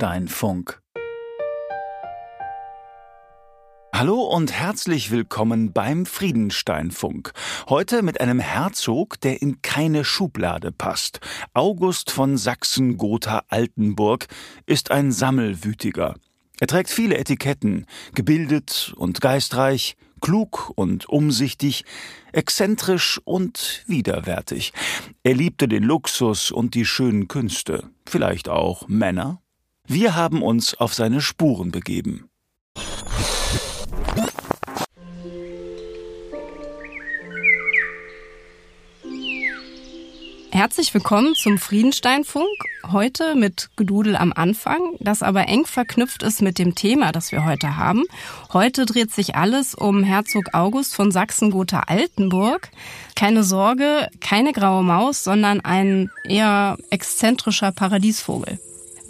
Friedensteinfunk. Hallo und herzlich willkommen beim Friedensteinfunk. Heute mit einem Herzog, der in keine Schublade passt. August von Sachsen-Gotha-Altenburg ist ein Sammelwütiger. Er trägt viele Etiketten, gebildet und geistreich, klug und umsichtig, exzentrisch und widerwärtig. Er liebte den Luxus und die schönen Künste, vielleicht auch Männer. Wir haben uns auf seine Spuren begeben. Herzlich willkommen zum Friedensteinfunk. Heute mit Gedudel am Anfang, das aber eng verknüpft ist mit dem Thema, das wir heute haben. Heute dreht sich alles um Herzog August von Sachsen-Gotha-Altenburg. Keine Sorge, keine graue Maus, sondern ein eher exzentrischer Paradiesvogel.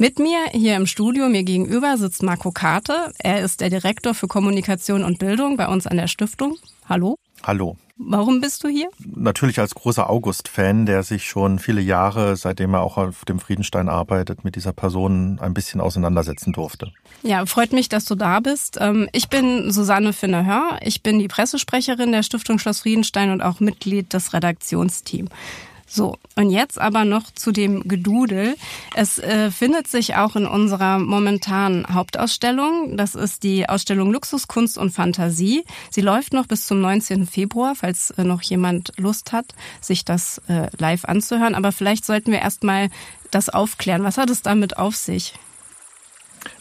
Mit mir hier im Studio, mir gegenüber, sitzt Marco Karte. Er ist der Direktor für Kommunikation und Bildung bei uns an der Stiftung. Hallo. Hallo. Warum bist du hier? Natürlich als großer August-Fan, der sich schon viele Jahre, seitdem er auch auf dem Friedenstein arbeitet, mit dieser Person ein bisschen auseinandersetzen durfte. Ja, freut mich, dass du da bist. Ähm, ich bin Susanne Finnerhör. Ich bin die Pressesprecherin der Stiftung Schloss Friedenstein und auch Mitglied des Redaktionsteams. So, und jetzt aber noch zu dem Gedudel. Es äh, findet sich auch in unserer momentanen Hauptausstellung. Das ist die Ausstellung Luxus, Kunst und Fantasie. Sie läuft noch bis zum 19. Februar, falls äh, noch jemand Lust hat, sich das äh, live anzuhören. Aber vielleicht sollten wir erstmal das aufklären. Was hat es damit auf sich?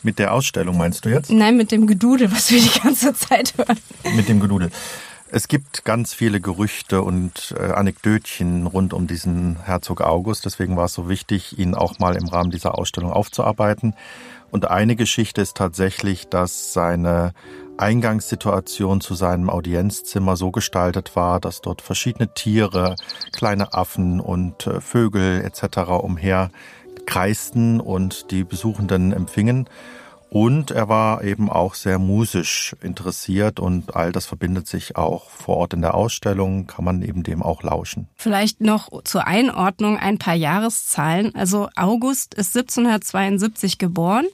Mit der Ausstellung meinst du jetzt? Nein, mit dem Gedudel, was wir die ganze Zeit hören. Mit dem Gedudel. Es gibt ganz viele Gerüchte und äh, Anekdötchen rund um diesen Herzog August. Deswegen war es so wichtig, ihn auch mal im Rahmen dieser Ausstellung aufzuarbeiten. Und eine Geschichte ist tatsächlich, dass seine Eingangssituation zu seinem Audienzzimmer so gestaltet war, dass dort verschiedene Tiere, kleine Affen und äh, Vögel etc. umher kreisten und die Besuchenden empfingen. Und er war eben auch sehr musisch interessiert und all das verbindet sich auch vor Ort in der Ausstellung, kann man eben dem auch lauschen. Vielleicht noch zur Einordnung ein paar Jahreszahlen. Also August ist 1772 geboren.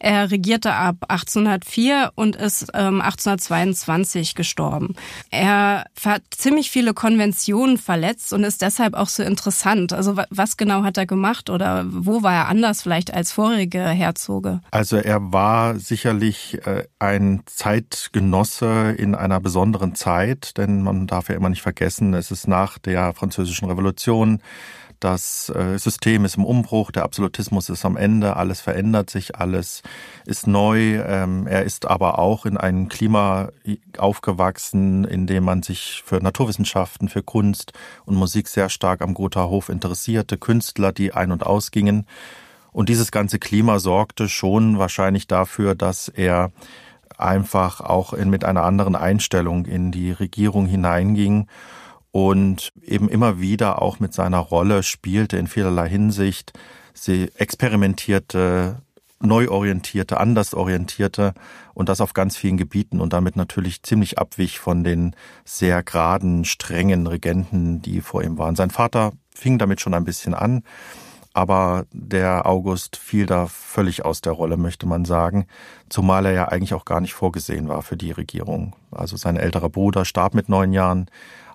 Er regierte ab 1804 und ist ähm, 1822 gestorben. Er hat ziemlich viele Konventionen verletzt und ist deshalb auch so interessant. Also was genau hat er gemacht oder wo war er anders vielleicht als vorige Herzoge? Also er war sicherlich äh, ein Zeitgenosse in einer besonderen Zeit, denn man darf ja immer nicht vergessen, es ist nach der französischen Revolution das äh, System ist im Umbruch, der Absolutismus ist am Ende, alles verändert sich, alles ist neu. Ähm, er ist aber auch in einem Klima aufgewachsen, in dem man sich für Naturwissenschaften, für Kunst und Musik sehr stark am Gotha Hof interessierte, Künstler, die ein- und ausgingen. Und dieses ganze Klima sorgte schon wahrscheinlich dafür, dass er einfach auch in, mit einer anderen Einstellung in die Regierung hineinging und eben immer wieder auch mit seiner Rolle spielte in vielerlei Hinsicht. Sie experimentierte, neu orientierte, anders orientierte und das auf ganz vielen Gebieten und damit natürlich ziemlich abwich von den sehr geraden, strengen Regenten, die vor ihm waren. Sein Vater fing damit schon ein bisschen an, aber der August fiel da völlig aus der Rolle, möchte man sagen, zumal er ja eigentlich auch gar nicht vorgesehen war für die Regierung. Also sein älterer Bruder starb mit neun Jahren,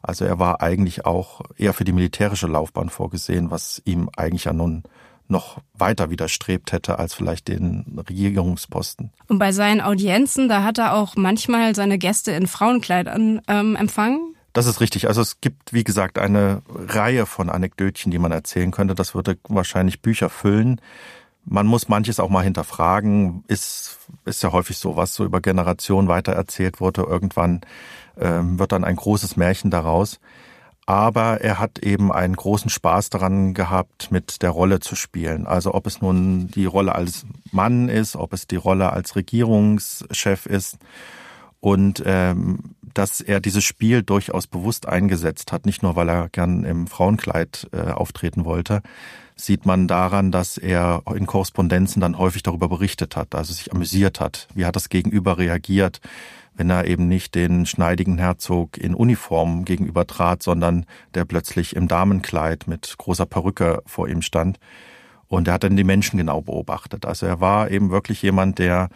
also er war eigentlich auch eher für die militärische Laufbahn vorgesehen, was ihm eigentlich ja nun noch weiter widerstrebt hätte als vielleicht den Regierungsposten. Und bei seinen Audienzen, da hat er auch manchmal seine Gäste in Frauenkleidern ähm, empfangen? Das ist richtig. Also es gibt, wie gesagt, eine Reihe von Anekdötchen, die man erzählen könnte. Das würde wahrscheinlich Bücher füllen. Man muss manches auch mal hinterfragen. Ist, ist ja häufig so, was so über Generationen weitererzählt wurde. Irgendwann ähm, wird dann ein großes Märchen daraus. Aber er hat eben einen großen Spaß daran gehabt, mit der Rolle zu spielen. Also ob es nun die Rolle als Mann ist, ob es die Rolle als Regierungschef ist. Und ähm, dass er dieses Spiel durchaus bewusst eingesetzt hat, nicht nur weil er gern im Frauenkleid äh, auftreten wollte, sieht man daran, dass er in Korrespondenzen dann häufig darüber berichtet hat, also sich amüsiert hat. Wie hat das Gegenüber reagiert? wenn er eben nicht den schneidigen Herzog in Uniform gegenüber trat, sondern der plötzlich im Damenkleid mit großer Perücke vor ihm stand. Und er hat dann die Menschen genau beobachtet. Also er war eben wirklich jemand, der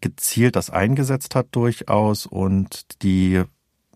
gezielt das eingesetzt hat durchaus und die,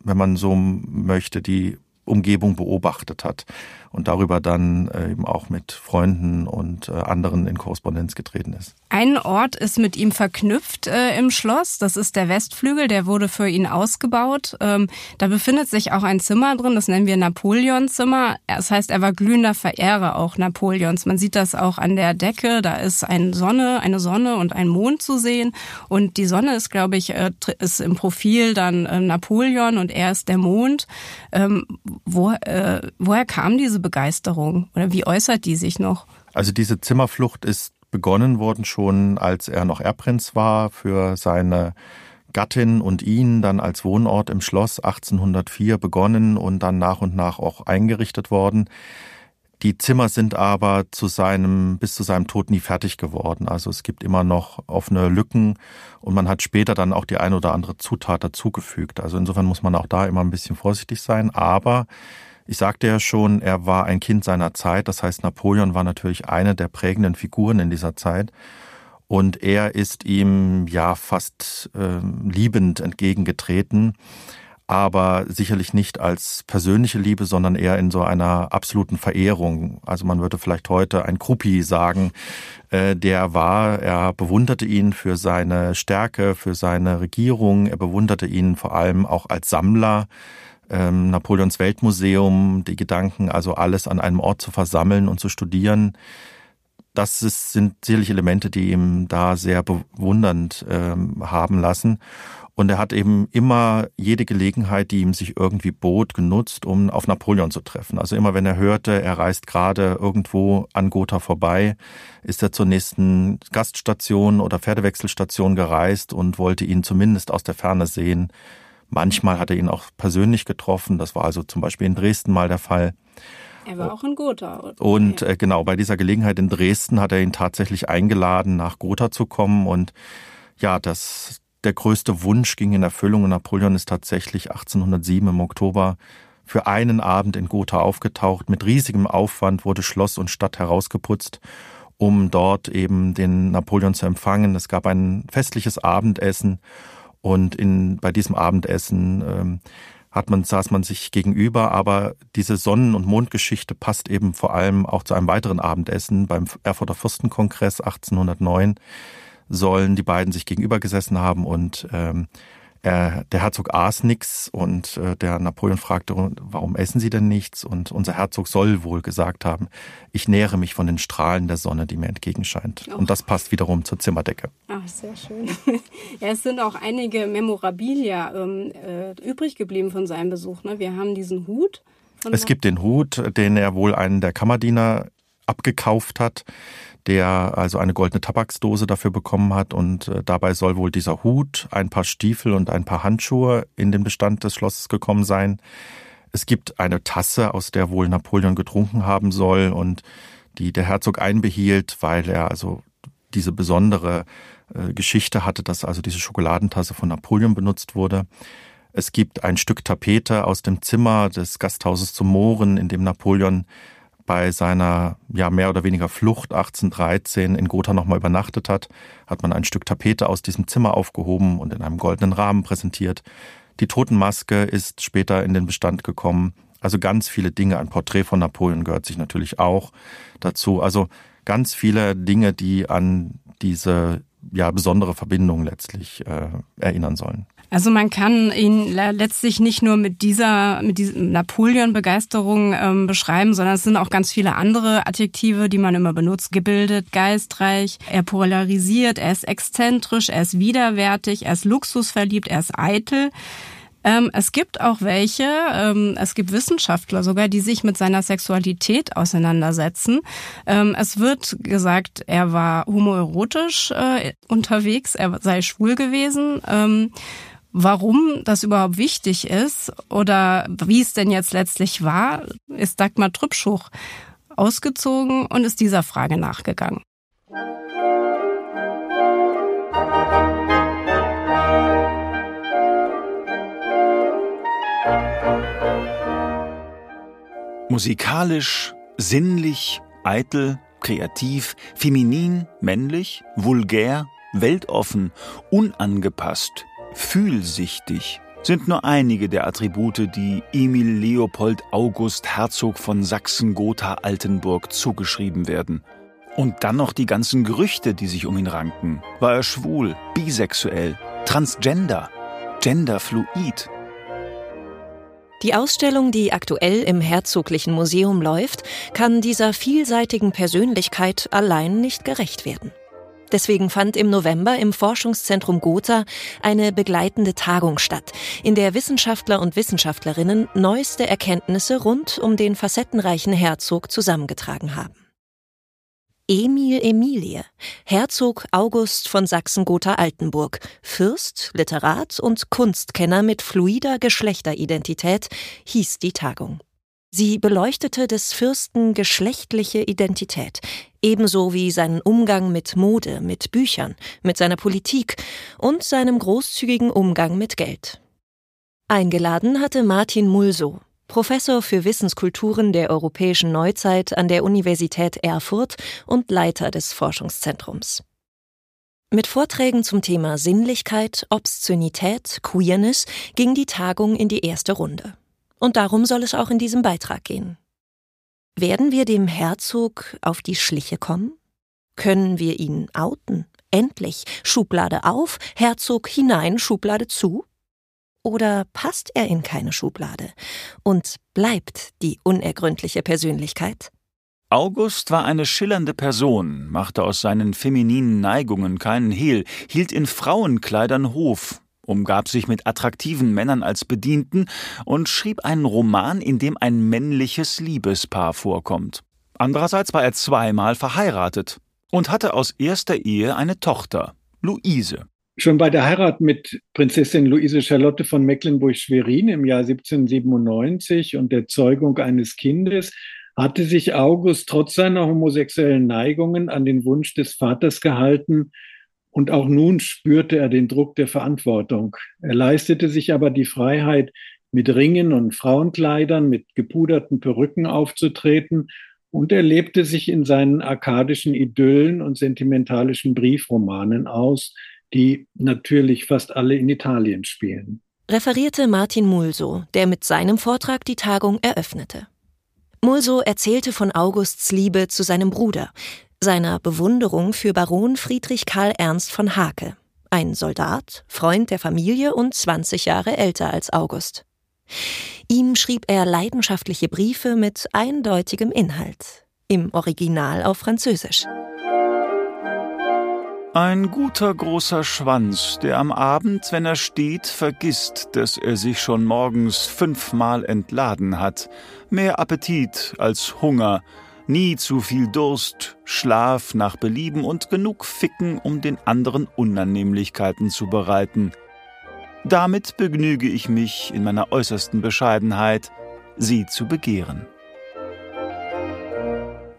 wenn man so möchte, die Umgebung beobachtet hat und darüber dann äh, eben auch mit Freunden und äh, anderen in Korrespondenz getreten ist. Ein Ort ist mit ihm verknüpft äh, im Schloss. Das ist der Westflügel. Der wurde für ihn ausgebaut. Ähm, da befindet sich auch ein Zimmer drin. Das nennen wir Napoleonzimmer. Das heißt, er war glühender Verehrer auch Napoleons. Man sieht das auch an der Decke. Da ist eine Sonne, eine Sonne und ein Mond zu sehen. Und die Sonne ist, glaube ich, äh, ist im Profil dann äh, Napoleon und er ist der Mond. Ähm, wo, äh, woher kam diese Begeisterung oder wie äußert die sich noch? Also diese Zimmerflucht ist begonnen worden schon, als er noch Erbprinz war für seine Gattin und ihn dann als Wohnort im Schloss 1804 begonnen und dann nach und nach auch eingerichtet worden. Die Zimmer sind aber zu seinem, bis zu seinem Tod nie fertig geworden. Also es gibt immer noch offene Lücken und man hat später dann auch die eine oder andere Zutat dazugefügt. Also insofern muss man auch da immer ein bisschen vorsichtig sein. Aber ich sagte ja schon, er war ein Kind seiner Zeit. Das heißt, Napoleon war natürlich eine der prägenden Figuren in dieser Zeit. Und er ist ihm ja fast äh, liebend entgegengetreten, aber sicherlich nicht als persönliche Liebe, sondern eher in so einer absoluten Verehrung. Also man würde vielleicht heute ein Kruppi sagen, äh, der war, er bewunderte ihn für seine Stärke, für seine Regierung, er bewunderte ihn vor allem auch als Sammler ähm, Napoleons Weltmuseum, die Gedanken, also alles an einem Ort zu versammeln und zu studieren. Das ist, sind sicherlich Elemente, die ihm da sehr bewundernd ähm, haben lassen. Und er hat eben immer jede Gelegenheit, die ihm sich irgendwie bot, genutzt, um auf Napoleon zu treffen. Also immer wenn er hörte, er reist gerade irgendwo an Gotha vorbei, ist er zur nächsten Gaststation oder Pferdewechselstation gereist und wollte ihn zumindest aus der Ferne sehen. Manchmal hat er ihn auch persönlich getroffen. Das war also zum Beispiel in Dresden mal der Fall. Er war auch in Gotha. Und äh, genau, bei dieser Gelegenheit in Dresden hat er ihn tatsächlich eingeladen, nach Gotha zu kommen. Und ja, das, der größte Wunsch ging in Erfüllung und Napoleon ist tatsächlich 1807 im Oktober für einen Abend in Gotha aufgetaucht. Mit riesigem Aufwand wurde Schloss und Stadt herausgeputzt, um dort eben den Napoleon zu empfangen. Es gab ein festliches Abendessen und in, bei diesem Abendessen ähm, hat man, saß man sich gegenüber, aber diese Sonnen- und Mondgeschichte passt eben vor allem auch zu einem weiteren Abendessen beim Erfurter Fürstenkongress 1809 sollen die beiden sich gegenüber gesessen haben und ähm, äh, der Herzog aß nix und äh, der Napoleon fragte, warum essen Sie denn nichts? Und unser Herzog soll wohl gesagt haben, ich nähere mich von den Strahlen der Sonne, die mir entgegenscheint. Oh. Und das passt wiederum zur Zimmerdecke. Ach, sehr schön. ja, es sind auch einige Memorabilia ähm, äh, übrig geblieben von seinem Besuch. Ne? Wir haben diesen Hut. Es gibt den Hut, den er wohl einen der Kammerdiener abgekauft hat der also eine goldene Tabaksdose dafür bekommen hat und äh, dabei soll wohl dieser Hut, ein paar Stiefel und ein paar Handschuhe in den Bestand des Schlosses gekommen sein. Es gibt eine Tasse, aus der wohl Napoleon getrunken haben soll und die der Herzog einbehielt, weil er also diese besondere äh, Geschichte hatte, dass also diese Schokoladentasse von Napoleon benutzt wurde. Es gibt ein Stück Tapete aus dem Zimmer des Gasthauses zum Mohren, in dem Napoleon bei seiner ja mehr oder weniger Flucht 1813 in Gotha nochmal übernachtet hat, hat man ein Stück Tapete aus diesem Zimmer aufgehoben und in einem goldenen Rahmen präsentiert. Die Totenmaske ist später in den Bestand gekommen. Also ganz viele Dinge. Ein Porträt von Napoleon gehört sich natürlich auch dazu. Also ganz viele Dinge, die an diese ja besondere Verbindung letztlich äh, erinnern sollen. Also man kann ihn letztlich nicht nur mit dieser, mit diesem Napoleon-Begeisterung ähm, beschreiben, sondern es sind auch ganz viele andere Adjektive, die man immer benutzt. Gebildet, geistreich, er polarisiert, er ist exzentrisch, er ist widerwärtig, er ist luxusverliebt, er ist eitel. Ähm, es gibt auch welche, ähm, es gibt Wissenschaftler sogar, die sich mit seiner Sexualität auseinandersetzen. Ähm, es wird gesagt, er war homoerotisch äh, unterwegs, er sei schwul gewesen. Warum das überhaupt wichtig ist oder wie es denn jetzt letztlich war, ist Dagmar Trübschuch ausgezogen und ist dieser Frage nachgegangen. Musikalisch, sinnlich, eitel, kreativ, feminin, männlich, vulgär, weltoffen, unangepasst, fühlsichtig sind nur einige der Attribute, die Emil Leopold August Herzog von Sachsen-Gotha-Altenburg zugeschrieben werden. Und dann noch die ganzen Gerüchte, die sich um ihn ranken. War er schwul, bisexuell, transgender, genderfluid? Die Ausstellung, die aktuell im Herzoglichen Museum läuft, kann dieser vielseitigen Persönlichkeit allein nicht gerecht werden. Deswegen fand im November im Forschungszentrum Gotha eine begleitende Tagung statt, in der Wissenschaftler und Wissenschaftlerinnen neueste Erkenntnisse rund um den facettenreichen Herzog zusammengetragen haben. Emil Emilie, Herzog August von Sachsen-Gotha-Altenburg, Fürst, Literat und Kunstkenner mit fluider Geschlechteridentität, hieß die Tagung. Sie beleuchtete des Fürsten geschlechtliche Identität, ebenso wie seinen Umgang mit Mode, mit Büchern, mit seiner Politik und seinem großzügigen Umgang mit Geld. Eingeladen hatte Martin Mulsow, Professor für Wissenskulturen der europäischen Neuzeit an der Universität Erfurt und Leiter des Forschungszentrums. Mit Vorträgen zum Thema Sinnlichkeit, Obszönität, Queerness ging die Tagung in die erste Runde. Und darum soll es auch in diesem Beitrag gehen. Werden wir dem Herzog auf die Schliche kommen? Können wir ihn outen? Endlich. Schublade auf, Herzog hinein, Schublade zu? Oder passt er in keine Schublade und bleibt die unergründliche Persönlichkeit? August war eine schillernde Person, machte aus seinen femininen Neigungen keinen Hehl, hielt in Frauenkleidern Hof, umgab sich mit attraktiven Männern als Bedienten und schrieb einen Roman, in dem ein männliches Liebespaar vorkommt. Andererseits war er zweimal verheiratet und hatte aus erster Ehe eine Tochter, Luise. Schon bei der Heirat mit Prinzessin Luise Charlotte von Mecklenburg-Schwerin im Jahr 1797 und der Zeugung eines Kindes hatte sich August trotz seiner homosexuellen Neigungen an den Wunsch des Vaters gehalten, und auch nun spürte er den Druck der Verantwortung. Er leistete sich aber die Freiheit, mit Ringen und Frauenkleidern, mit gepuderten Perücken aufzutreten und er lebte sich in seinen arkadischen Idyllen und sentimentalischen Briefromanen aus, die natürlich fast alle in Italien spielen. Referierte Martin Mulso, der mit seinem Vortrag die Tagung eröffnete. Mulso erzählte von Augusts Liebe zu seinem Bruder, seiner Bewunderung für Baron Friedrich Karl Ernst von Hake, ein Soldat, Freund der Familie und 20 Jahre älter als August. Ihm schrieb er leidenschaftliche Briefe mit eindeutigem Inhalt, im Original auf Französisch. Ein guter großer Schwanz, der am Abend, wenn er steht, vergisst, dass er sich schon morgens fünfmal entladen hat. Mehr Appetit als Hunger, nie zu viel Durst, Schlaf nach Belieben und genug Ficken, um den anderen Unannehmlichkeiten zu bereiten. Damit begnüge ich mich in meiner äußersten Bescheidenheit, sie zu begehren.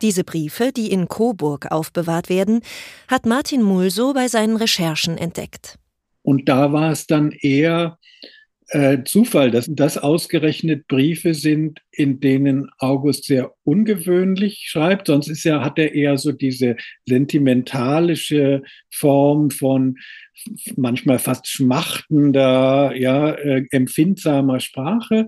Diese Briefe, die in Coburg aufbewahrt werden, hat Martin Mulso bei seinen Recherchen entdeckt. Und da war es dann eher äh, Zufall, dass das ausgerechnet Briefe sind, in denen August sehr ungewöhnlich schreibt. Sonst ist er, hat er eher so diese sentimentalische Form von manchmal fast schmachtender, ja, äh, empfindsamer Sprache.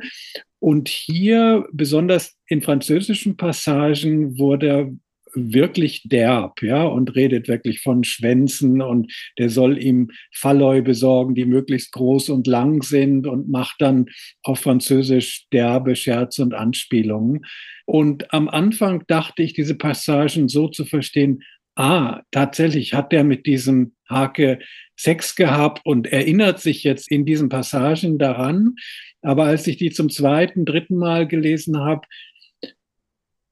Und hier, besonders in französischen Passagen, wurde wirklich derb, ja, und redet wirklich von Schwänzen und der soll ihm Falleu besorgen, die möglichst groß und lang sind und macht dann auf Französisch derbe Scherze und Anspielungen. Und am Anfang dachte ich, diese Passagen so zu verstehen, ah, tatsächlich hat der mit diesem Hake Sex gehabt und erinnert sich jetzt in diesen Passagen daran. Aber als ich die zum zweiten, dritten Mal gelesen habe,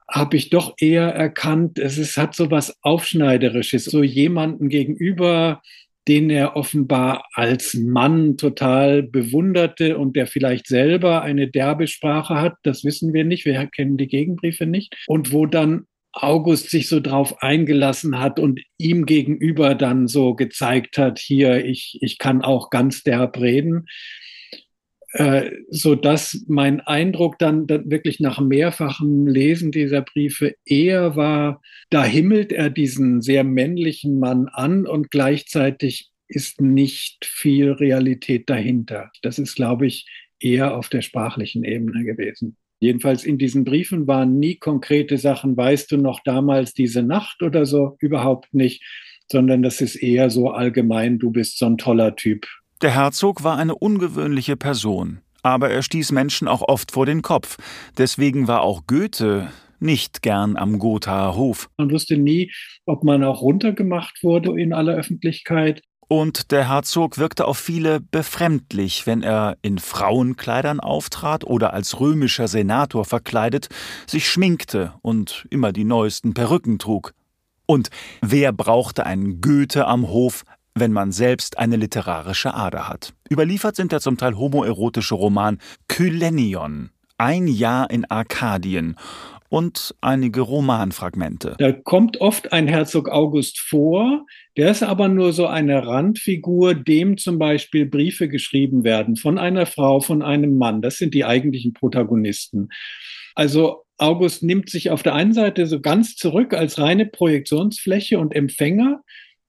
habe ich doch eher erkannt, es ist, hat so was Aufschneiderisches, so jemanden gegenüber, den er offenbar als Mann total bewunderte und der vielleicht selber eine derbe Sprache hat, das wissen wir nicht, wir kennen die Gegenbriefe nicht, und wo dann August sich so drauf eingelassen hat und ihm gegenüber dann so gezeigt hat, hier, ich, ich kann auch ganz derb reden. Äh, so dass mein Eindruck dann, dann wirklich nach mehrfachem Lesen dieser Briefe eher war, da himmelt er diesen sehr männlichen Mann an und gleichzeitig ist nicht viel Realität dahinter. Das ist, glaube ich, eher auf der sprachlichen Ebene gewesen. Jedenfalls in diesen Briefen waren nie konkrete Sachen, weißt du noch damals diese Nacht oder so, überhaupt nicht, sondern das ist eher so allgemein, du bist so ein toller Typ. Der Herzog war eine ungewöhnliche Person, aber er stieß Menschen auch oft vor den Kopf. Deswegen war auch Goethe nicht gern am Gothaer Hof. Man wusste nie, ob man auch runtergemacht wurde in aller Öffentlichkeit. Und der Herzog wirkte auf viele befremdlich, wenn er in Frauenkleidern auftrat oder als römischer Senator verkleidet, sich schminkte und immer die neuesten Perücken trug. Und wer brauchte einen Goethe am Hof, wenn man selbst eine literarische Ader hat? Überliefert sind der zum Teil homoerotische Roman Kylenion, ein Jahr in Arkadien und einige Romanfragmente. Da kommt oft ein Herzog August vor, der ist aber nur so eine Randfigur, dem zum Beispiel Briefe geschrieben werden von einer Frau, von einem Mann. Das sind die eigentlichen Protagonisten. Also August nimmt sich auf der einen Seite so ganz zurück als reine Projektionsfläche und Empfänger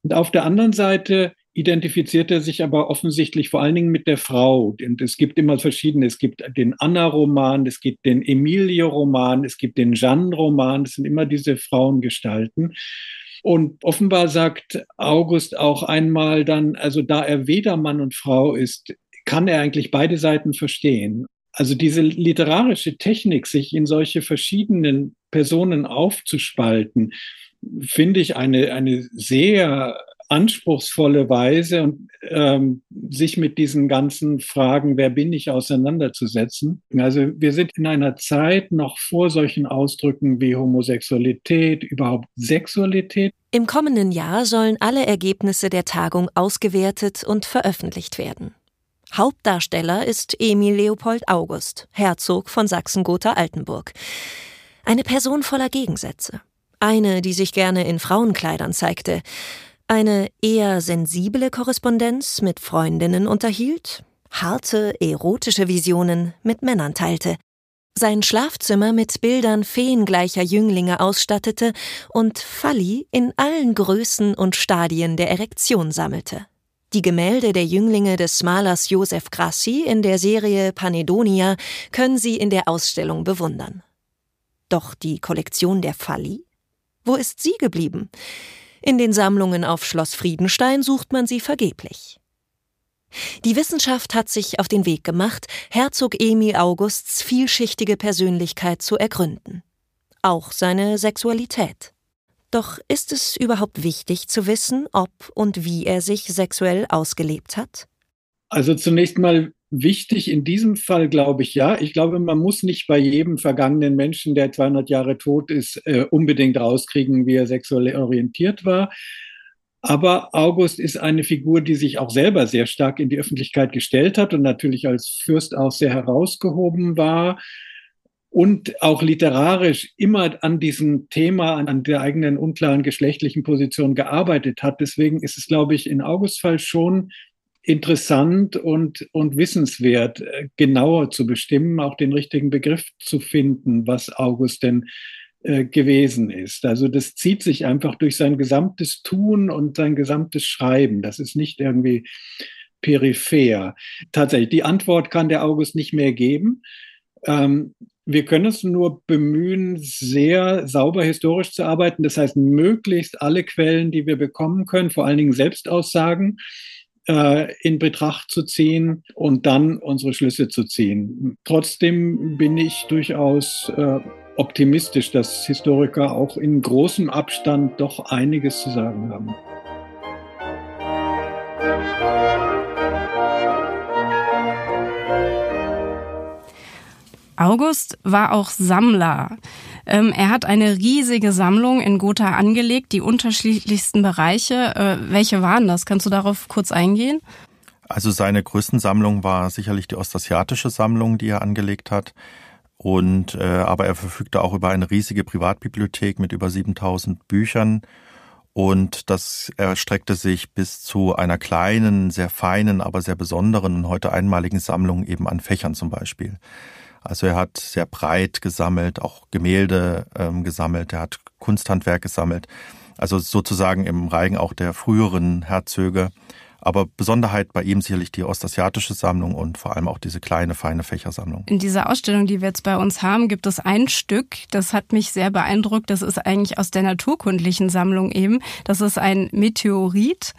und auf der anderen Seite identifiziert er sich aber offensichtlich vor allen Dingen mit der Frau. Und es gibt immer verschiedene. Es gibt den Anna-Roman, es gibt den Emilie-Roman, es gibt den Jeanne-Roman. Das sind immer diese Frauengestalten. Und offenbar sagt August auch einmal dann, also da er weder Mann und Frau ist, kann er eigentlich beide Seiten verstehen. Also diese literarische Technik, sich in solche verschiedenen Personen aufzuspalten, finde ich eine, eine sehr anspruchsvolle Weise und ähm, sich mit diesen ganzen Fragen, wer bin ich, auseinanderzusetzen. Also wir sind in einer Zeit noch vor solchen Ausdrücken wie Homosexualität, überhaupt Sexualität. Im kommenden Jahr sollen alle Ergebnisse der Tagung ausgewertet und veröffentlicht werden. Hauptdarsteller ist Emil Leopold August, Herzog von Sachsen-Gotha-Altenburg. Eine Person voller Gegensätze. Eine, die sich gerne in Frauenkleidern zeigte, eine eher sensible Korrespondenz mit Freundinnen unterhielt, harte, erotische Visionen mit Männern teilte, sein Schlafzimmer mit Bildern feengleicher Jünglinge ausstattete und Falli in allen Größen und Stadien der Erektion sammelte. Die Gemälde der Jünglinge des Malers Josef Grassi in der Serie Panedonia können Sie in der Ausstellung bewundern. Doch die Kollektion der Falli? Wo ist sie geblieben? In den Sammlungen auf Schloss Friedenstein sucht man sie vergeblich. Die Wissenschaft hat sich auf den Weg gemacht, Herzog Emil Augusts vielschichtige Persönlichkeit zu ergründen. Auch seine Sexualität. Doch ist es überhaupt wichtig zu wissen, ob und wie er sich sexuell ausgelebt hat? Also zunächst mal wichtig in diesem Fall, glaube ich, ja. Ich glaube, man muss nicht bei jedem vergangenen Menschen, der 200 Jahre tot ist, äh, unbedingt rauskriegen, wie er sexuell orientiert war. Aber August ist eine Figur, die sich auch selber sehr stark in die Öffentlichkeit gestellt hat und natürlich als Fürst auch sehr herausgehoben war und auch literarisch immer an diesem Thema, an der eigenen unklaren geschlechtlichen Position gearbeitet hat. Deswegen ist es, glaube ich, in Augusts Fall schon interessant und, und wissenswert, äh, genauer zu bestimmen, auch den richtigen Begriff zu finden, was August denn äh, gewesen ist. Also das zieht sich einfach durch sein gesamtes Tun und sein gesamtes Schreiben. Das ist nicht irgendwie peripher. Tatsächlich, die Antwort kann der August nicht mehr geben. Ähm, wir können uns nur bemühen, sehr sauber historisch zu arbeiten. Das heißt, möglichst alle Quellen, die wir bekommen können, vor allen Dingen Selbstaussagen, äh, in Betracht zu ziehen und dann unsere Schlüsse zu ziehen. Trotzdem bin ich durchaus äh, optimistisch, dass Historiker auch in großem Abstand doch einiges zu sagen haben. August war auch Sammler. Ähm, er hat eine riesige Sammlung in Gotha angelegt, die unterschiedlichsten Bereiche. Äh, welche waren das? Kannst du darauf kurz eingehen? Also seine größten Sammlung war sicherlich die ostasiatische Sammlung, die er angelegt hat. Und äh, aber er verfügte auch über eine riesige Privatbibliothek mit über 7000 Büchern Und das erstreckte sich bis zu einer kleinen, sehr feinen, aber sehr besonderen und heute einmaligen Sammlung eben an Fächern zum Beispiel. Also er hat sehr breit gesammelt, auch Gemälde ähm, gesammelt, er hat Kunsthandwerk gesammelt. Also sozusagen im Reigen auch der früheren Herzöge. Aber Besonderheit bei ihm sicherlich die ostasiatische Sammlung und vor allem auch diese kleine, feine Fächersammlung. In dieser Ausstellung, die wir jetzt bei uns haben, gibt es ein Stück, das hat mich sehr beeindruckt. Das ist eigentlich aus der naturkundlichen Sammlung eben. Das ist ein Meteorit.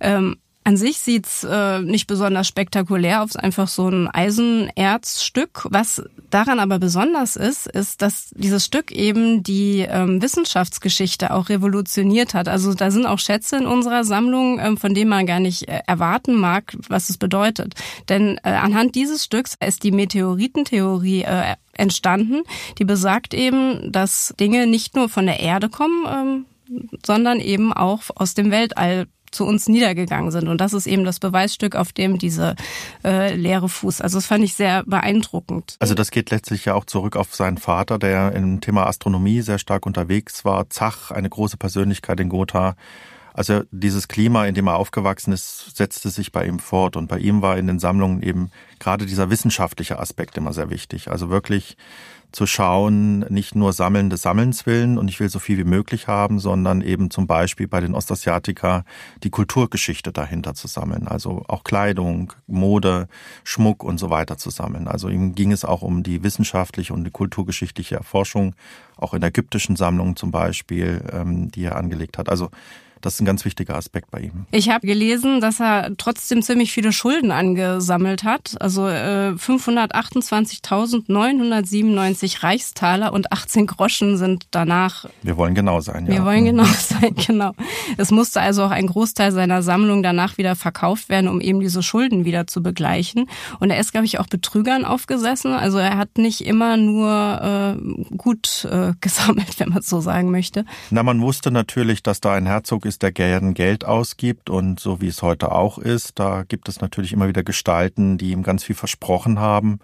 Ähm, an sich sieht's äh, nicht besonders spektakulär aus, einfach so ein Eisenerzstück. Was daran aber besonders ist, ist, dass dieses Stück eben die ähm, Wissenschaftsgeschichte auch revolutioniert hat. Also da sind auch Schätze in unserer Sammlung, ähm, von denen man gar nicht äh, erwarten mag, was es bedeutet. Denn äh, anhand dieses Stücks ist die Meteoritentheorie äh, entstanden, die besagt eben, dass Dinge nicht nur von der Erde kommen, ähm, sondern eben auch aus dem Weltall zu uns niedergegangen sind. Und das ist eben das Beweisstück, auf dem diese äh, Lehre fußt. Also das fand ich sehr beeindruckend. Also das geht letztlich ja auch zurück auf seinen Vater, der im Thema Astronomie sehr stark unterwegs war. Zach, eine große Persönlichkeit in Gotha. Also dieses Klima, in dem er aufgewachsen ist, setzte sich bei ihm fort. Und bei ihm war in den Sammlungen eben gerade dieser wissenschaftliche Aspekt immer sehr wichtig. Also wirklich zu schauen, nicht nur Sammeln des Sammelns willen und ich will so viel wie möglich haben, sondern eben zum Beispiel bei den Ostasiatika die Kulturgeschichte dahinter zu sammeln. Also auch Kleidung, Mode, Schmuck und so weiter zu sammeln. Also ihm ging es auch um die wissenschaftliche und die kulturgeschichtliche Erforschung, auch in ägyptischen Sammlungen zum Beispiel, ähm, die er angelegt hat. Also das ist ein ganz wichtiger Aspekt bei ihm. Ich habe gelesen, dass er trotzdem ziemlich viele Schulden angesammelt hat. Also äh, 528.997 Reichstaler und 18 Groschen sind danach. Wir wollen genau sein, ja. Wir wollen genau sein, genau. Es musste also auch ein Großteil seiner Sammlung danach wieder verkauft werden, um eben diese Schulden wieder zu begleichen. Und er ist, glaube ich, auch Betrügern aufgesessen. Also er hat nicht immer nur äh, gut äh, gesammelt, wenn man so sagen möchte. Na, man wusste natürlich, dass da ein Herzog ist, ist, der gern Geld ausgibt und so wie es heute auch ist, da gibt es natürlich immer wieder Gestalten, die ihm ganz viel versprochen haben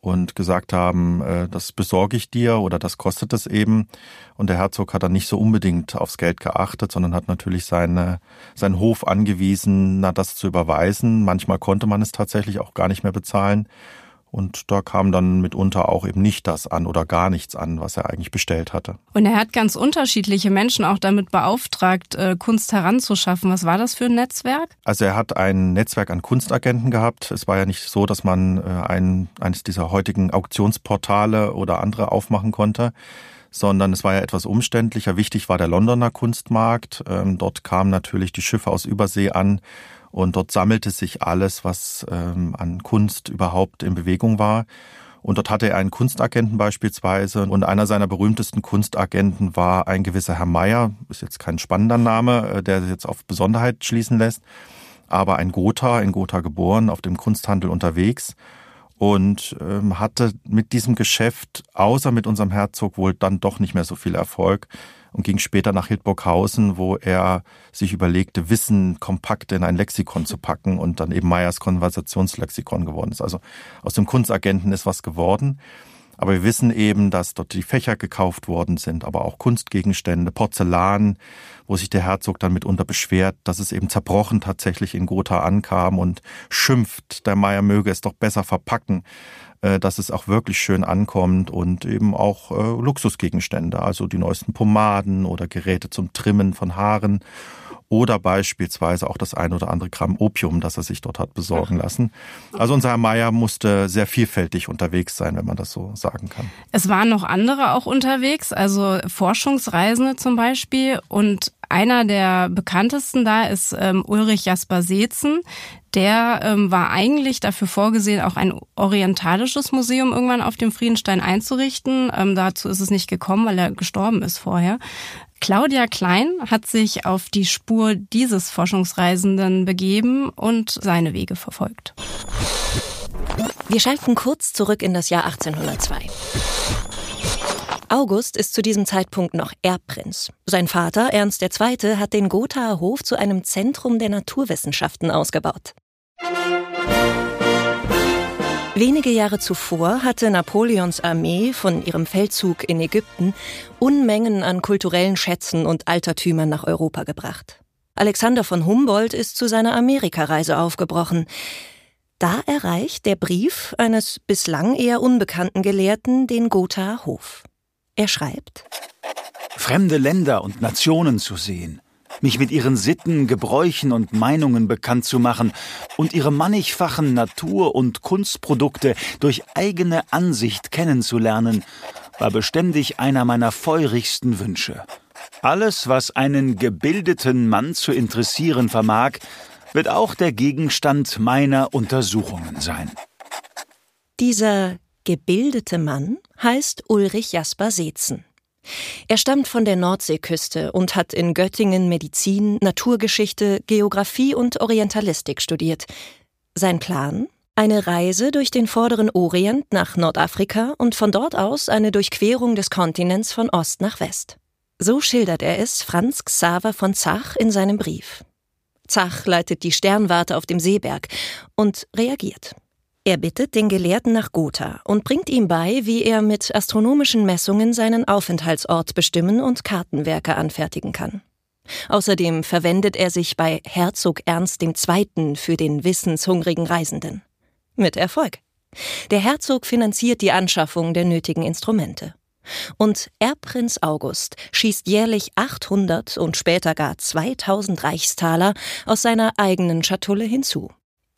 und gesagt haben, äh, das besorge ich dir oder das kostet es eben. Und der Herzog hat dann nicht so unbedingt aufs Geld geachtet, sondern hat natürlich seine, seinen Hof angewiesen, na, das zu überweisen. Manchmal konnte man es tatsächlich auch gar nicht mehr bezahlen. Und da kam dann mitunter auch eben nicht das an oder gar nichts an, was er eigentlich bestellt hatte. Und er hat ganz unterschiedliche Menschen auch damit beauftragt, äh, Kunst heranzuschaffen. Was war das für ein Netzwerk? Also er hat ein Netzwerk an Kunstagenten gehabt. Es war ja nicht so, dass man äh, ein, eines dieser heutigen Auktionsportale oder andere aufmachen konnte sondern es war ja etwas umständlicher. Wichtig war der Londoner Kunstmarkt. Ähm, dort kamen natürlich die Schiffe aus Übersee an und dort sammelte sich alles, was ähm, an Kunst überhaupt in Bewegung war. Und dort hatte er einen Kunstagenten beispielsweise. Und einer seiner berühmtesten Kunstagenten war ein gewisser Herr Meyer. Ist jetzt kein spannender Name, äh, der sich jetzt auf Besonderheit schließen lässt. Aber ein Gotha, in Gotha geboren, auf dem Kunsthandel unterwegs und ähm, hatte mit diesem Geschäft, außer mit unserem Herzog, wohl dann doch nicht mehr so viel Erfolg und ging später nach Hildburghausen, wo er sich überlegte, Wissen kompakt in ein Lexikon zu packen und dann eben Meyers Konversationslexikon geworden ist. Also aus dem Kunstagenten ist was geworden. Aber wir wissen eben, dass dort die Fächer gekauft worden sind, aber auch Kunstgegenstände, Porzellan, wo sich der Herzog dann mitunter beschwert, dass es eben zerbrochen tatsächlich in Gotha ankam und schimpft, der Meier möge es doch besser verpacken. Äh, dass es auch wirklich schön ankommt und eben auch äh, Luxusgegenstände, also die neuesten Pomaden oder Geräte zum Trimmen von Haaren oder beispielsweise auch das ein oder andere Gramm Opium, das er sich dort hat besorgen lassen. Also unser Herr Meier musste sehr vielfältig unterwegs sein, wenn man das so sagen kann. Es waren noch andere auch unterwegs, also Forschungsreisende zum Beispiel und einer der bekanntesten da ist ähm, Ulrich Jasper Seetzen. Der ähm, war eigentlich dafür vorgesehen, auch ein orientalisches Museum irgendwann auf dem Friedenstein einzurichten. Ähm, dazu ist es nicht gekommen, weil er gestorben ist vorher. Claudia Klein hat sich auf die Spur dieses Forschungsreisenden begeben und seine Wege verfolgt. Wir schalten kurz zurück in das Jahr 1802. August ist zu diesem Zeitpunkt noch Erbprinz. Sein Vater, Ernst II., hat den Gothaer Hof zu einem Zentrum der Naturwissenschaften ausgebaut. Wenige Jahre zuvor hatte Napoleons Armee von ihrem Feldzug in Ägypten Unmengen an kulturellen Schätzen und Altertümern nach Europa gebracht. Alexander von Humboldt ist zu seiner Amerikareise aufgebrochen. Da erreicht der Brief eines bislang eher unbekannten Gelehrten den Gothaer Hof. Er schreibt Fremde Länder und Nationen zu sehen, mich mit ihren Sitten, Gebräuchen und Meinungen bekannt zu machen und ihre mannigfachen Natur- und Kunstprodukte durch eigene Ansicht kennenzulernen, war beständig einer meiner feurigsten Wünsche. Alles, was einen gebildeten Mann zu interessieren vermag, wird auch der Gegenstand meiner Untersuchungen sein. Dieser gebildete Mann heißt Ulrich Jasper Seetzen. Er stammt von der Nordseeküste und hat in Göttingen Medizin, Naturgeschichte, Geographie und Orientalistik studiert. Sein Plan? Eine Reise durch den vorderen Orient nach Nordafrika und von dort aus eine Durchquerung des Kontinents von Ost nach West. So schildert er es Franz Xaver von Zach in seinem Brief. Zach leitet die Sternwarte auf dem Seeberg und reagiert. Er bittet den Gelehrten nach Gotha und bringt ihm bei, wie er mit astronomischen Messungen seinen Aufenthaltsort bestimmen und Kartenwerke anfertigen kann. Außerdem verwendet er sich bei Herzog Ernst II. für den wissenshungrigen Reisenden. Mit Erfolg. Der Herzog finanziert die Anschaffung der nötigen Instrumente. Und Erbprinz August schießt jährlich 800 und später gar 2000 Reichstaler aus seiner eigenen Schatulle hinzu.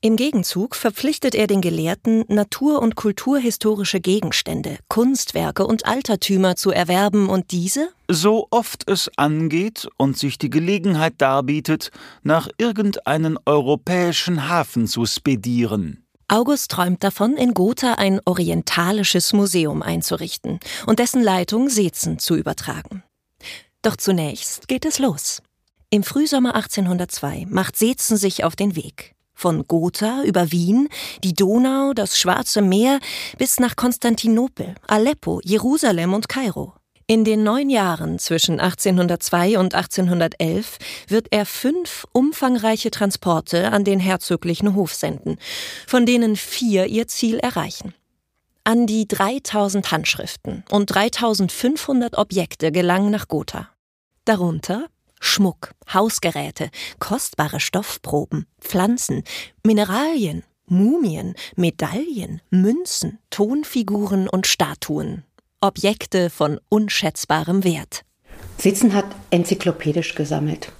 Im Gegenzug verpflichtet er den Gelehrten, natur- und kulturhistorische Gegenstände, Kunstwerke und Altertümer zu erwerben und diese, so oft es angeht und sich die Gelegenheit darbietet, nach irgendeinen europäischen Hafen zu spedieren. August träumt davon, in Gotha ein orientalisches Museum einzurichten und dessen Leitung Seetzen zu übertragen. Doch zunächst geht es los. Im Frühsommer 1802 macht Seetzen sich auf den Weg. Von Gotha über Wien, die Donau, das Schwarze Meer bis nach Konstantinopel, Aleppo, Jerusalem und Kairo. In den neun Jahren zwischen 1802 und 1811 wird er fünf umfangreiche Transporte an den herzoglichen Hof senden, von denen vier ihr Ziel erreichen. An die 3000 Handschriften und 3500 Objekte gelangen nach Gotha. Darunter Schmuck, Hausgeräte, kostbare Stoffproben, Pflanzen, Mineralien, Mumien, Medaillen, Münzen, Tonfiguren und Statuen. Objekte von unschätzbarem Wert. Sitzen hat enzyklopädisch gesammelt.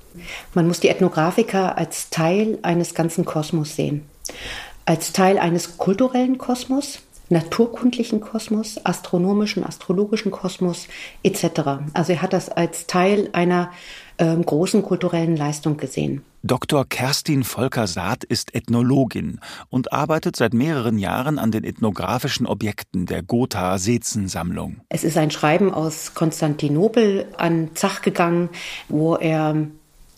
Man muss die Ethnographiker als Teil eines ganzen Kosmos sehen. Als Teil eines kulturellen Kosmos, naturkundlichen Kosmos, astronomischen, astrologischen Kosmos etc. Also er hat das als Teil einer ähm, großen kulturellen Leistung gesehen. Dr. Kerstin Volker-Saat ist Ethnologin und arbeitet seit mehreren Jahren an den ethnografischen Objekten der Gotha-Seetzen-Sammlung. Es ist ein Schreiben aus Konstantinopel an Zach gegangen, wo er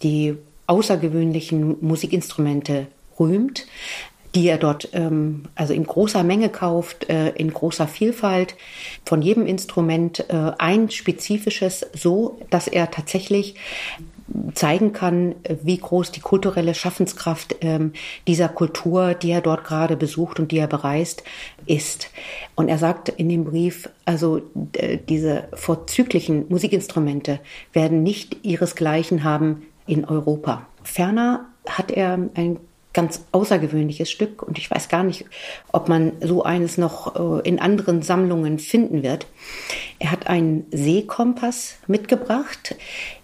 die außergewöhnlichen Musikinstrumente rühmt die er dort ähm, also in großer Menge kauft, äh, in großer Vielfalt, von jedem Instrument äh, ein spezifisches, so dass er tatsächlich zeigen kann, wie groß die kulturelle Schaffenskraft ähm, dieser Kultur, die er dort gerade besucht und die er bereist, ist. Und er sagt in dem Brief, also diese vorzüglichen Musikinstrumente werden nicht ihresgleichen haben in Europa. Ferner hat er ein ganz außergewöhnliches Stück und ich weiß gar nicht, ob man so eines noch äh, in anderen Sammlungen finden wird. Er hat einen Seekompass mitgebracht,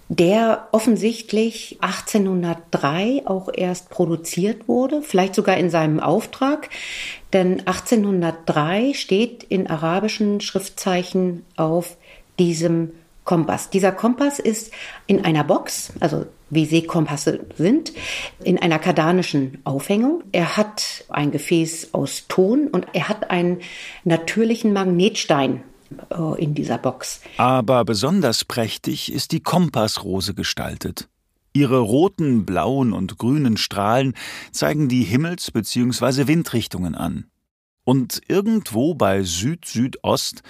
der offensichtlich 1803 auch erst produziert wurde, vielleicht sogar in seinem Auftrag, denn 1803 steht in arabischen Schriftzeichen auf diesem Kompass. Dieser Kompass ist in einer Box, also wie Seekompasse sind, in einer kardanischen Aufhängung. Er hat ein Gefäß aus Ton und er hat einen natürlichen Magnetstein äh, in dieser Box. Aber besonders prächtig ist die Kompassrose gestaltet. Ihre roten, blauen und grünen Strahlen zeigen die Himmels- bzw. Windrichtungen an. Und irgendwo bei Süd-Südost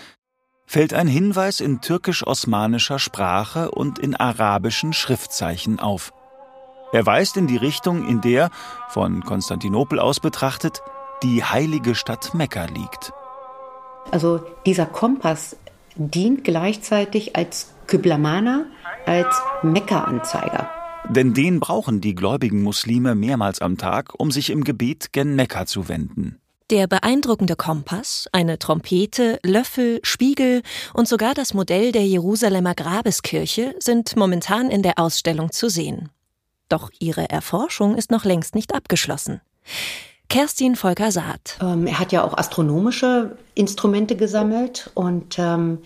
fällt ein Hinweis in türkisch-osmanischer Sprache und in arabischen Schriftzeichen auf. Er weist in die Richtung, in der, von Konstantinopel aus betrachtet, die heilige Stadt Mekka liegt. Also dieser Kompass dient gleichzeitig als Kyblamana, als Mekka-Anzeiger. Denn den brauchen die gläubigen Muslime mehrmals am Tag, um sich im Gebet gen Mekka zu wenden. Der beeindruckende Kompass, eine Trompete, Löffel, Spiegel und sogar das Modell der Jerusalemer Grabeskirche sind momentan in der Ausstellung zu sehen. Doch ihre Erforschung ist noch längst nicht abgeschlossen. Kerstin Volker-Saat. Ähm, er hat ja auch astronomische Instrumente gesammelt und ähm,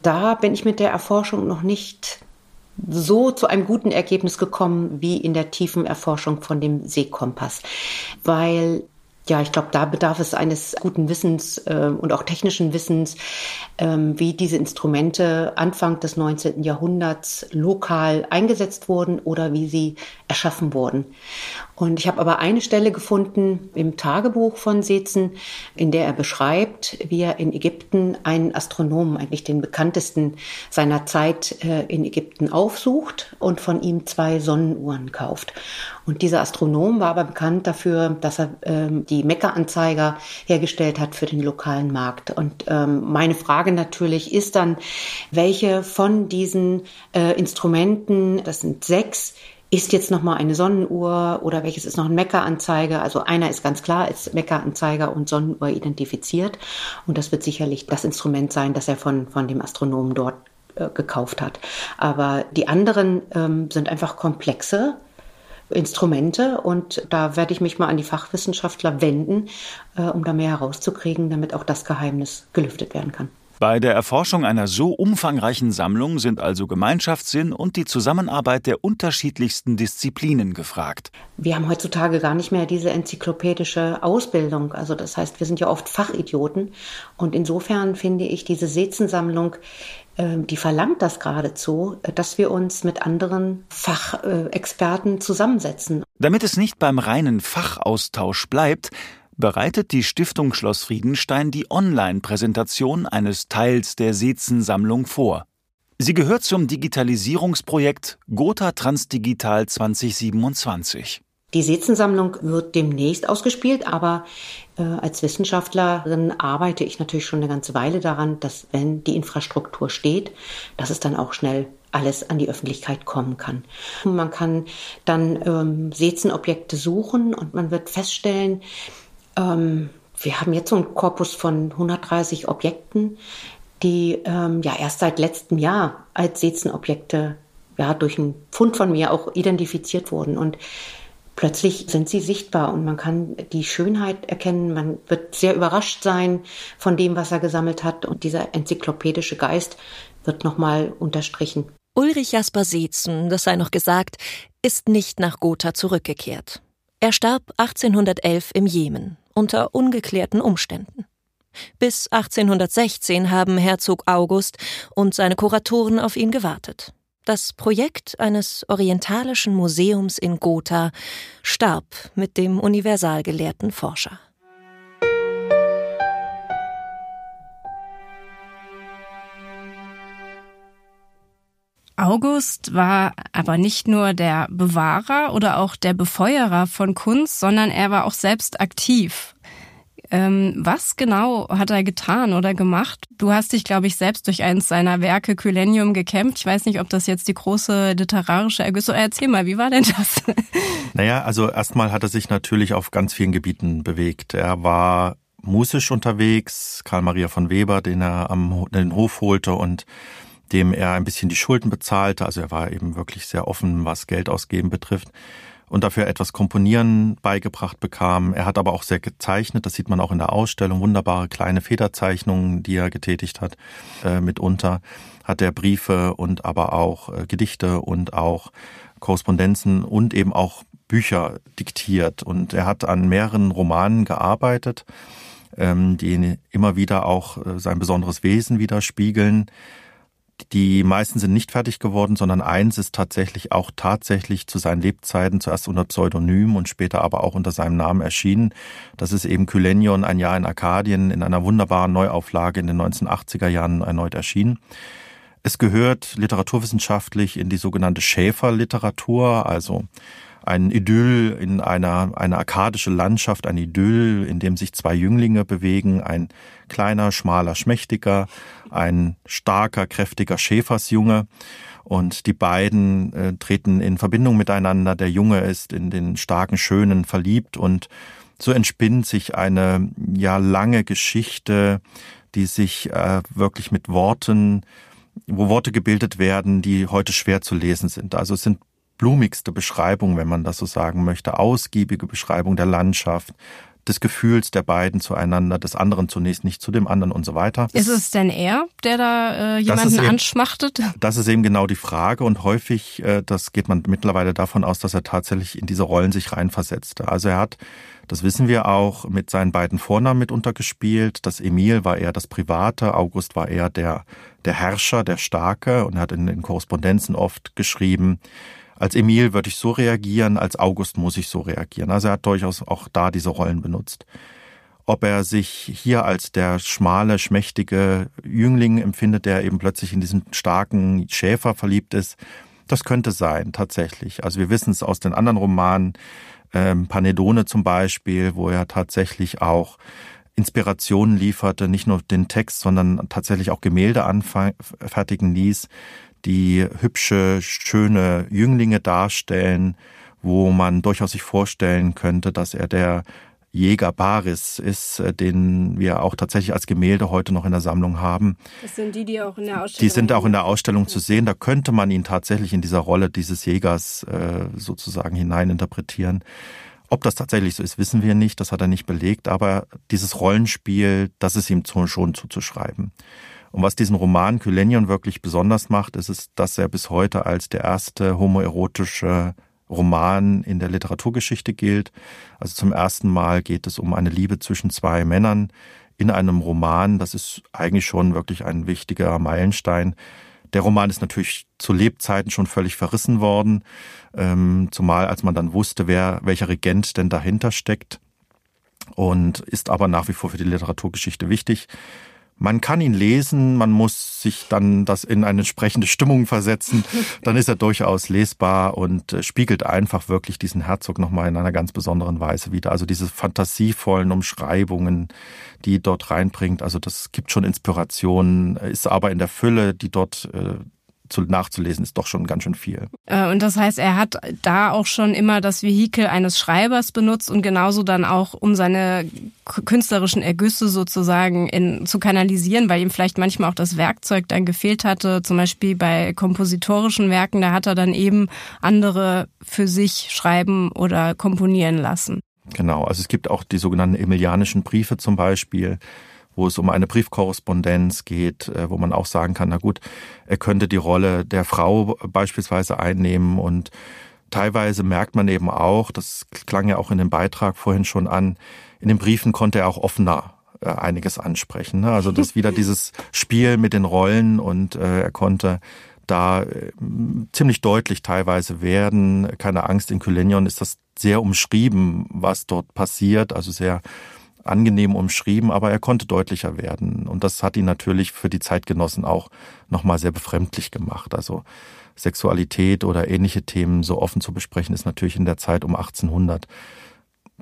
da bin ich mit der Erforschung noch nicht so zu einem guten Ergebnis gekommen wie in der tiefen Erforschung von dem Seekompass, weil ja, ich glaube, da bedarf es eines guten Wissens äh, und auch technischen Wissens, ähm, wie diese Instrumente Anfang des 19. Jahrhunderts lokal eingesetzt wurden oder wie sie erschaffen wurden. Und ich habe aber eine Stelle gefunden im Tagebuch von Seetzen, in der er beschreibt, wie er in Ägypten einen Astronomen, eigentlich den bekanntesten seiner Zeit äh, in Ägypten aufsucht und von ihm zwei Sonnenuhren kauft. Und dieser Astronom war aber bekannt dafür, dass er ähm, die Mekka-Anzeiger hergestellt hat für den lokalen Markt. Und ähm, meine Frage natürlich ist dann, welche von diesen äh, Instrumenten, das sind sechs, ist jetzt noch mal eine Sonnenuhr oder welches ist noch ein Mekka-Anzeiger? Also einer ist ganz klar als Mekka-Anzeiger und Sonnenuhr identifiziert. Und das wird sicherlich das Instrument sein, das er von, von dem Astronomen dort äh, gekauft hat. Aber die anderen ähm, sind einfach komplexe Instrumente und da werde ich mich mal an die Fachwissenschaftler wenden, äh, um da mehr herauszukriegen, damit auch das Geheimnis gelüftet werden kann. Bei der Erforschung einer so umfangreichen Sammlung sind also Gemeinschaftssinn und die Zusammenarbeit der unterschiedlichsten Disziplinen gefragt. Wir haben heutzutage gar nicht mehr diese enzyklopädische Ausbildung. Also das heißt, wir sind ja oft Fachidioten. Und insofern finde ich diese Sezensammlung die verlangt das geradezu, dass wir uns mit anderen Fachexperten zusammensetzen. Damit es nicht beim reinen Fachaustausch bleibt, bereitet die Stiftung Schloss Friedenstein die Online-Präsentation eines Teils der Sezen-Sammlung vor. Sie gehört zum Digitalisierungsprojekt Gotha Transdigital 2027. Die Sezensammlung wird demnächst ausgespielt, aber äh, als Wissenschaftlerin arbeite ich natürlich schon eine ganze Weile daran, dass wenn die Infrastruktur steht, dass es dann auch schnell alles an die Öffentlichkeit kommen kann. Man kann dann ähm, Sezenobjekte suchen und man wird feststellen, ähm, wir haben jetzt so einen Korpus von 130 Objekten, die ähm, ja erst seit letztem Jahr als Sezenobjekte ja durch einen Fund von mir auch identifiziert wurden und plötzlich sind sie sichtbar und man kann die Schönheit erkennen. Man wird sehr überrascht sein von dem, was er gesammelt hat und dieser enzyklopädische Geist wird nochmal unterstrichen. Ulrich Jasper Seetzen, das sei noch gesagt, ist nicht nach Gotha zurückgekehrt. Er starb 1811 im Jemen unter ungeklärten Umständen. Bis 1816 haben Herzog August und seine Kuratoren auf ihn gewartet. Das Projekt eines orientalischen Museums in Gotha starb mit dem universalgelehrten Forscher. August war aber nicht nur der Bewahrer oder auch der Befeuerer von Kunst, sondern er war auch selbst aktiv. Ähm, was genau hat er getan oder gemacht? Du hast dich, glaube ich, selbst durch eines seiner Werke Kylenium gekämpft. Ich weiß nicht, ob das jetzt die große literarische Ergüsse. Erzähl mal, wie war denn das? Naja, also erstmal hat er sich natürlich auf ganz vielen Gebieten bewegt. Er war musisch unterwegs, Karl Maria von Weber, den er am den Hof holte und dem er ein bisschen die Schulden bezahlte. Also er war eben wirklich sehr offen, was Geld ausgeben betrifft und dafür etwas Komponieren beigebracht bekam. Er hat aber auch sehr gezeichnet, das sieht man auch in der Ausstellung, wunderbare kleine Federzeichnungen, die er getätigt hat. Äh, mitunter hat er Briefe und aber auch äh, Gedichte und auch Korrespondenzen und eben auch Bücher diktiert. Und er hat an mehreren Romanen gearbeitet, ähm, die immer wieder auch äh, sein besonderes Wesen widerspiegeln. Die meisten sind nicht fertig geworden, sondern eins ist tatsächlich auch tatsächlich zu seinen Lebzeiten zuerst unter Pseudonym und später aber auch unter seinem Namen erschienen. Das ist eben Kylenion, ein Jahr in Arkadien, in einer wunderbaren Neuauflage in den 1980er Jahren erneut erschienen. Es gehört literaturwissenschaftlich in die sogenannte Schäferliteratur, also ein Idyll in einer, eine arkadische Landschaft, ein Idyll, in dem sich zwei Jünglinge bewegen, ein kleiner, schmaler, schmächtiger, ein starker, kräftiger Schäfersjunge. Und die beiden äh, treten in Verbindung miteinander. Der Junge ist in den starken, schönen verliebt und so entspinnt sich eine ja lange Geschichte, die sich äh, wirklich mit Worten, wo Worte gebildet werden, die heute schwer zu lesen sind. Also es sind blumigste Beschreibungen, wenn man das so sagen möchte, ausgiebige Beschreibung der Landschaft, des Gefühls der beiden zueinander, des anderen zunächst nicht zu dem anderen und so weiter. Ist es denn er, der da äh, jemanden eben, anschmachtet? Das ist eben genau die Frage und häufig, äh, das geht man mittlerweile davon aus, dass er tatsächlich in diese Rollen sich reinversetzte. Also er hat, das wissen wir auch, mit seinen beiden Vornamen mit untergespielt. Das Emil war eher das Private, August war eher der, der Herrscher, der Starke und er hat in den Korrespondenzen oft geschrieben, als Emil würde ich so reagieren, als August muss ich so reagieren. Also er hat durchaus auch da diese Rollen benutzt. Ob er sich hier als der schmale, schmächtige Jüngling empfindet, der eben plötzlich in diesen starken Schäfer verliebt ist, das könnte sein, tatsächlich. Also wir wissen es aus den anderen Romanen, ähm, Panedone zum Beispiel, wo er tatsächlich auch Inspirationen lieferte, nicht nur den Text, sondern tatsächlich auch Gemälde anfertigen ließ, die hübsche, schöne Jünglinge darstellen, wo man durchaus sich vorstellen könnte, dass er der Jäger Baris ist, äh, den wir auch tatsächlich als Gemälde heute noch in der Sammlung haben. Das sind die, die auch in der Ausstellung Die sind auch in der Ausstellung zu sehen. Da könnte man ihn tatsächlich in dieser Rolle dieses Jägers äh, sozusagen hineininterpretieren. Ob das tatsächlich so ist, wissen wir nicht. Das hat er nicht belegt. Aber dieses Rollenspiel, das ist ihm schon zuzuschreiben. Und was diesen Roman Kylenion wirklich besonders macht, ist es, dass er bis heute als der erste homoerotische Roman in der Literaturgeschichte gilt. Also zum ersten Mal geht es um eine Liebe zwischen zwei Männern in einem Roman. Das ist eigentlich schon wirklich ein wichtiger Meilenstein. Der Roman ist natürlich zu Lebzeiten schon völlig verrissen worden, ähm, zumal als man dann wusste, wer welcher Regent denn dahinter steckt und ist aber nach wie vor für die Literaturgeschichte wichtig. Man kann ihn lesen, man muss sich dann das in eine entsprechende Stimmung versetzen. Dann ist er durchaus lesbar und äh, spiegelt einfach wirklich diesen Herzog nochmal in einer ganz besonderen Weise wieder. Also diese fantasievollen Umschreibungen, die dort reinbringt. Also das gibt schon Inspirationen, ist aber in der Fülle, die dort äh, zu, nachzulesen, ist doch schon ganz schön viel. Äh, und das heißt, er hat da auch schon immer das Vehikel eines Schreibers benutzt und genauso dann auch, um seine künstlerischen Ergüsse sozusagen in, zu kanalisieren, weil ihm vielleicht manchmal auch das Werkzeug dann gefehlt hatte. Zum Beispiel bei kompositorischen Werken, da hat er dann eben andere für sich schreiben oder komponieren lassen. Genau, also es gibt auch die sogenannten emilianischen Briefe zum Beispiel, wo es um eine Briefkorrespondenz geht, äh, wo man auch sagen kann, na gut, er könnte die Rolle der Frau beispielsweise einnehmen und teilweise merkt man eben auch, das klang ja auch in dem Beitrag vorhin schon an, in den Briefen konnte er auch offener äh, einiges ansprechen. Ne? Also das wieder dieses Spiel mit den Rollen und äh, er konnte da ziemlich deutlich teilweise werden. Keine Angst, in Kylenion ist das sehr umschrieben, was dort passiert, also sehr angenehm umschrieben, aber er konnte deutlicher werden. Und das hat ihn natürlich für die Zeitgenossen auch nochmal sehr befremdlich gemacht. Also Sexualität oder ähnliche Themen so offen zu besprechen, ist natürlich in der Zeit um 1800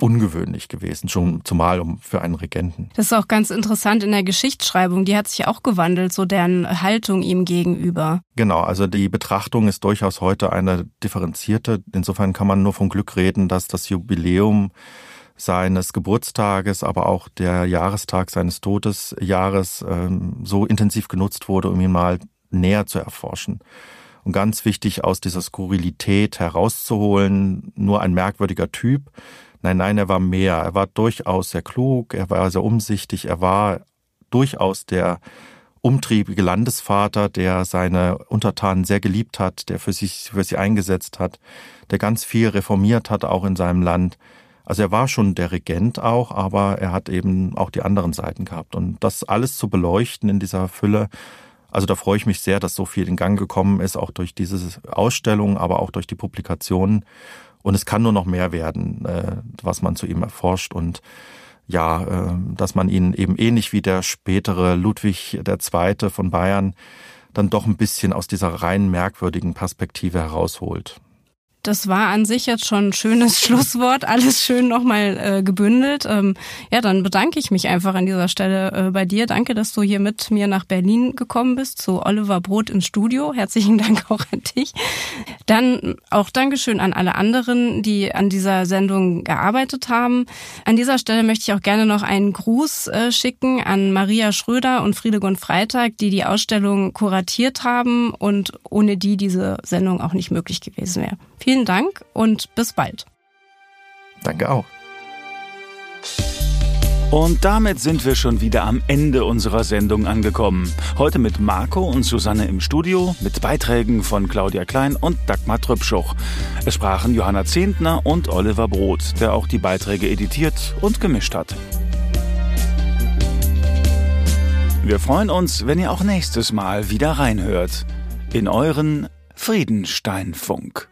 ungewöhnlich gewesen, schon zumal um für einen Regenten. Das ist auch ganz interessant in der Geschichtsschreibung, die hat sich auch gewandelt, so deren Haltung ihm gegenüber. Genau, also die Betrachtung ist durchaus heute eine differenzierte. Insofern kann man nur von Glück reden, dass das Jubiläum seines Geburtstages, aber auch der Jahrestag seines Todesjahres ähm, so intensiv genutzt wurde, um ihn mal näher zu erforschen. Und ganz wichtig, aus dieser Skurrilität herauszuholen, nur ein merkwürdiger Typ. Nein, nein, er war mehr. Er war durchaus sehr klug, er war sehr umsichtig, er war durchaus der umtriebige Landesvater, der seine Untertanen sehr geliebt hat, der für sich, für sie eingesetzt hat, der ganz viel reformiert hat, auch in seinem Land. Also er war schon der Regent auch, aber er hat eben auch die anderen Seiten gehabt. Und das alles zu beleuchten in dieser Fülle, also da freue ich mich sehr, dass so viel in Gang gekommen ist, auch durch diese Ausstellung, aber auch durch die Publikationen. Und es kann nur noch mehr werden, äh, was man zu ihm erforscht und ja, äh, dass man ihn eben ähnlich wie der spätere Ludwig II. von Bayern dann doch ein bisschen aus dieser rein merkwürdigen Perspektive herausholt. Das war an sich jetzt schon ein schönes Schlusswort, alles schön nochmal äh, gebündelt. Ähm, ja, dann bedanke ich mich einfach an dieser Stelle äh, bei dir. Danke, dass du hier mit mir nach Berlin gekommen bist, zu Oliver Brot ins Studio. Herzlichen Dank auch an dich. Dann auch Dankeschön an alle anderen, die an dieser Sendung gearbeitet haben. An dieser Stelle möchte ich auch gerne noch einen Gruß äh, schicken an Maria Schröder und Friedegund Freitag, die die Ausstellung kuratiert haben und ohne die diese Sendung auch nicht möglich gewesen wäre. Vielen Dank und bis bald. Danke auch. Und damit sind wir schon wieder am Ende unserer Sendung angekommen. Heute mit Marco und Susanne im Studio, mit Beiträgen von Claudia Klein und Dagmar Trübschuch. Es sprachen Johanna Zehntner und Oliver Brot, der auch die Beiträge editiert und gemischt hat. Wir freuen uns, wenn ihr auch nächstes Mal wieder reinhört. In euren Friedensteinfunk.